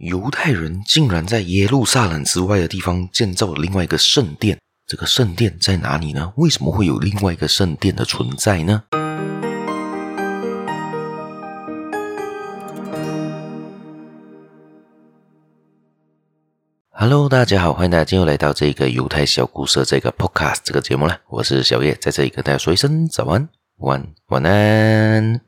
犹太人竟然在耶路撒冷之外的地方建造了另外一个圣殿，这个圣殿在哪里呢？为什么会有另外一个圣殿的存在呢？Hello，大家好，欢迎大家又来到这个犹太小故事这个 Podcast 这个节目了。我是小叶，在这里跟大家说一声早安、晚安、晚安。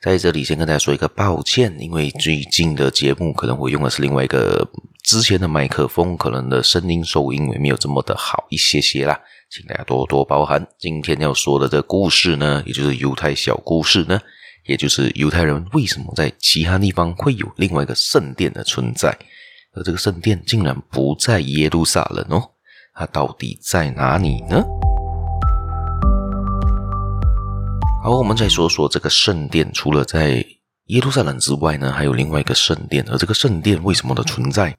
在这里先跟大家说一个抱歉，因为最近的节目可能我用的是另外一个之前的麦克风，可能的声音收音也没有这么的好一些些啦，请大家多多包涵。今天要说的这个故事呢，也就是犹太小故事呢，也就是犹太人为什么在其他地方会有另外一个圣殿的存在，而这个圣殿竟然不在耶路撒冷哦，它到底在哪里呢？好，我们再说说这个圣殿。除了在耶路撒冷之外呢，还有另外一个圣殿。而这个圣殿为什么的存在？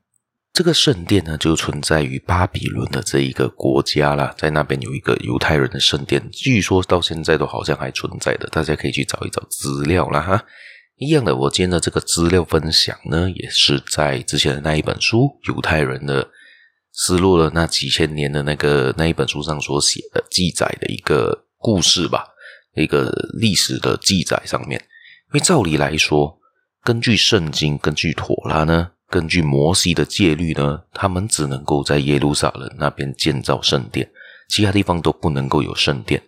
这个圣殿呢，就存在于巴比伦的这一个国家啦，在那边有一个犹太人的圣殿，据说到现在都好像还存在的。大家可以去找一找资料啦哈。一样的，我今天的这个资料分享呢，也是在之前的那一本书《犹太人的失落了那几千年的那个那一本书》上所写的记载的一个故事吧。一个历史的记载上面，因为照理来说，根据圣经、根据妥拉呢，根据摩西的戒律呢，他们只能够在耶路撒冷那边建造圣殿，其他地方都不能够有圣殿。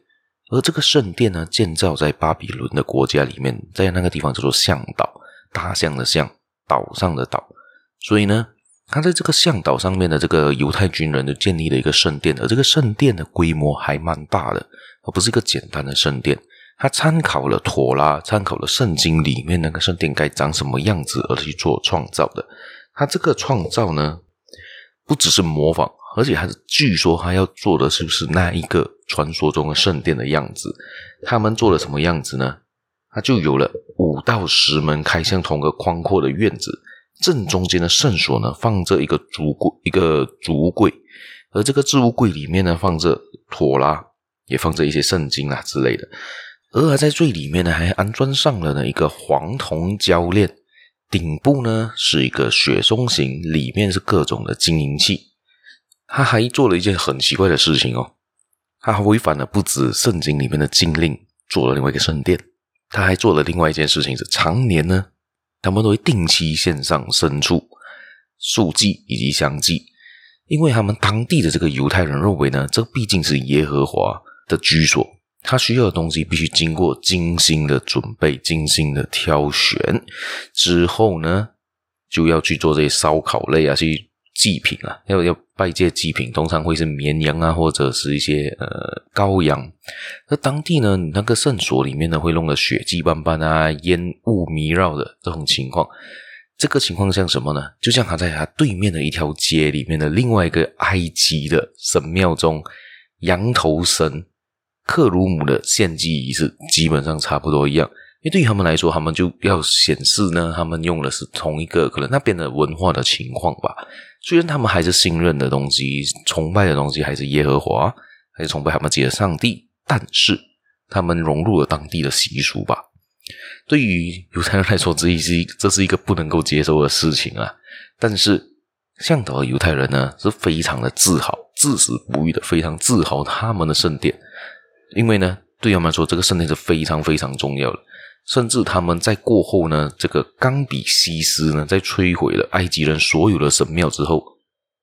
而这个圣殿呢，建造在巴比伦的国家里面，在那个地方叫做象岛，大象的象，岛上的岛。所以呢，他在这个象岛上面的这个犹太军人就建立了一个圣殿，而这个圣殿的规模还蛮大的。而不是一个简单的圣殿，他参考了妥拉，参考了圣经里面那个圣殿该长什么样子而去做创造的。他这个创造呢，不只是模仿，而且还是据说他要做的是不是那一个传说中的圣殿的样子？他们做了什么样子呢？他就有了五到十门开向同个宽阔的院子，正中间的圣所呢，放着一个竹柜，一个竹柜，而这个置物柜里面呢，放着妥拉。也放着一些圣经啊之类的，而在最里面呢，还安装上了呢一个黄铜铰链，顶部呢是一个雪松形，里面是各种的金银器。他还做了一件很奇怪的事情哦，他还违反了不止圣经里面的禁令，做了另外一个圣殿。他还做了另外一件事情，是常年呢，他们都会定期献上牲畜、素祭以及香祭，因为他们当地的这个犹太人认为呢，这毕竟是耶和华的居所，他需要的东西必须经过精心的准备、精心的挑选之后呢，就要去做这些烧烤类啊，去祭品啊，要要拜这些祭品，通常会是绵羊啊，或者是一些呃羔羊。那当地呢，那个圣所里面呢，会弄得血迹斑斑啊，烟雾弥绕的这种情况。这个情况像什么呢？就像他在他对面的一条街里面的另外一个埃及的神庙中，羊头神。克鲁姆的献祭仪式基本上差不多一样，因为对于他们来说，他们就要显示呢，他们用的是同一个可能那边的文化的情况吧。虽然他们还是信任的东西、崇拜的东西还是耶和华，还是崇拜他们自己的上帝，但是他们融入了当地的习俗吧。对于犹太人来说，这是这是一个不能够接受的事情啊。但是向导的犹太人呢，是非常的自豪，至死不渝的非常自豪他们的圣殿。因为呢，对他们来说，这个圣殿是非常非常重要的。甚至他们在过后呢，这个冈比西斯呢，在摧毁了埃及人所有的神庙之后，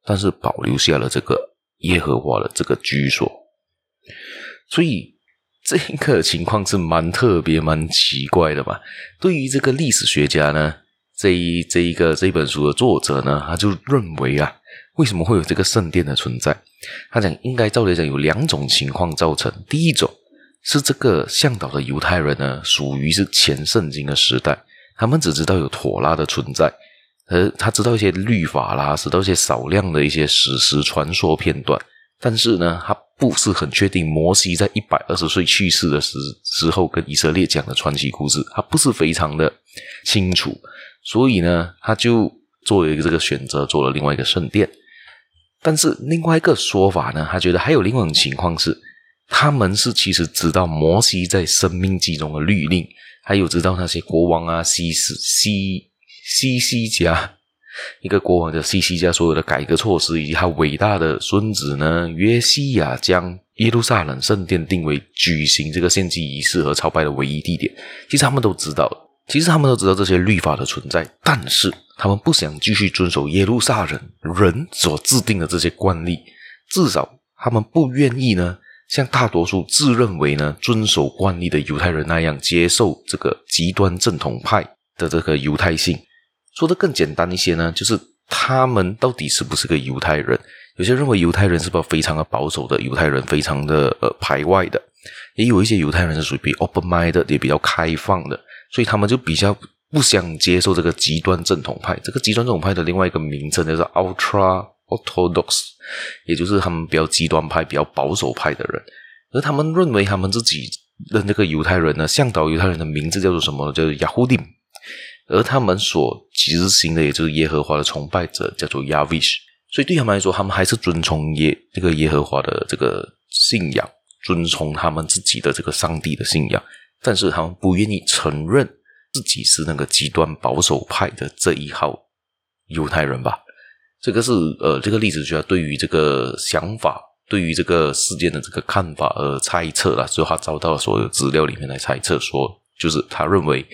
但是保留下了这个耶和华的这个居所。所以这个情况是蛮特别、蛮奇怪的嘛。对于这个历史学家呢，这一这一个这本书的作者呢，他就认为啊。为什么会有这个圣殿的存在？他讲，应该照理讲有两种情况造成。第一种是这个向导的犹太人呢，属于是前圣经的时代，他们只知道有妥拉的存在，而他知道一些律法啦，知道一些少量的一些史实传说片段，但是呢，他不是很确定摩西在一百二十岁去世的时时候跟以色列讲的传奇故事，他不是非常的清楚，所以呢，他就做了一个这个选择，做了另外一个圣殿。但是另外一个说法呢，他觉得还有另外一种情况是，他们是其实知道摩西在《生命记》中的律令，还有知道那些国王啊、西斯西西西家一个国王的西西家所有的改革措施，以及他伟大的孙子呢约西亚将耶路撒冷圣殿定为举行这个献祭仪式和朝拜的唯一地点。其实他们都知道，其实他们都知道这些律法的存在，但是他们不想继续遵守耶路撒冷人所制定的这些惯例，至少他们不愿意呢，像大多数自认为呢遵守惯例的犹太人那样接受这个极端正统派的这个犹太性。说的更简单一些呢，就是他们到底是不是个犹太人？有些认为犹太人是不是非常的保守的，犹太人非常的呃排外的，也有一些犹太人是属于比 open mind 的，也比较开放的，所以他们就比较不想接受这个极端正统派。这个极端正统派的另外一个名称叫做 ultra orthodox，也就是他们比较极端派、比较保守派的人。而他们认为他们自己的那个犹太人呢，向导犹太人的名字叫做什么？叫做 Yahudim。而他们所执行的，也就是耶和华的崇拜者，叫做 Yavish。所以对他们来说，他们还是遵从耶这个耶和华的这个信仰，遵从他们自己的这个上帝的信仰。但是他们不愿意承认自己是那个极端保守派的这一号犹太人吧？这个是呃，这个历史学家对于这个想法，对于这个事件的这个看法而猜测了。所以他找到了所有资料里面来猜测说，就是他认为。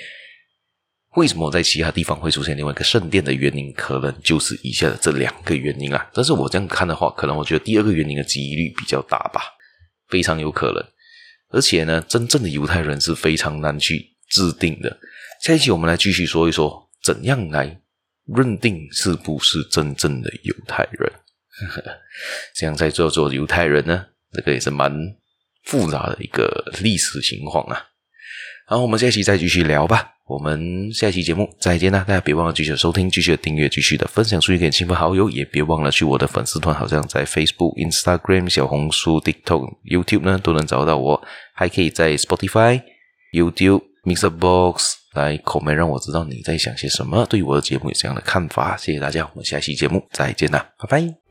为什么在其他地方会出现另外一个圣殿的原因，可能就是以下的这两个原因啊。但是我这样看的话，可能我觉得第二个原因的几率比较大吧，非常有可能。而且呢，真正的犹太人是非常难去制定的。下一期我们来继续说一说，怎样来认定是不是真正的犹太人。这样在做做犹太人呢，这个也是蛮复杂的一个历史情况啊。好，我们下期再继续聊吧。我们下期节目再见啦！大家别忘了继续收听、继续订阅、继续的分享出去给亲朋好友，也别忘了去我的粉丝团，好像在 Facebook、Instagram、小红书、TikTok、YouTube 呢都能找到我，还可以在 Spotify、YouTube、Mixer Box 来 comment，让我知道你在想些什么，对我的节目有这样的看法。谢谢大家，我们下期节目再见啦，拜拜。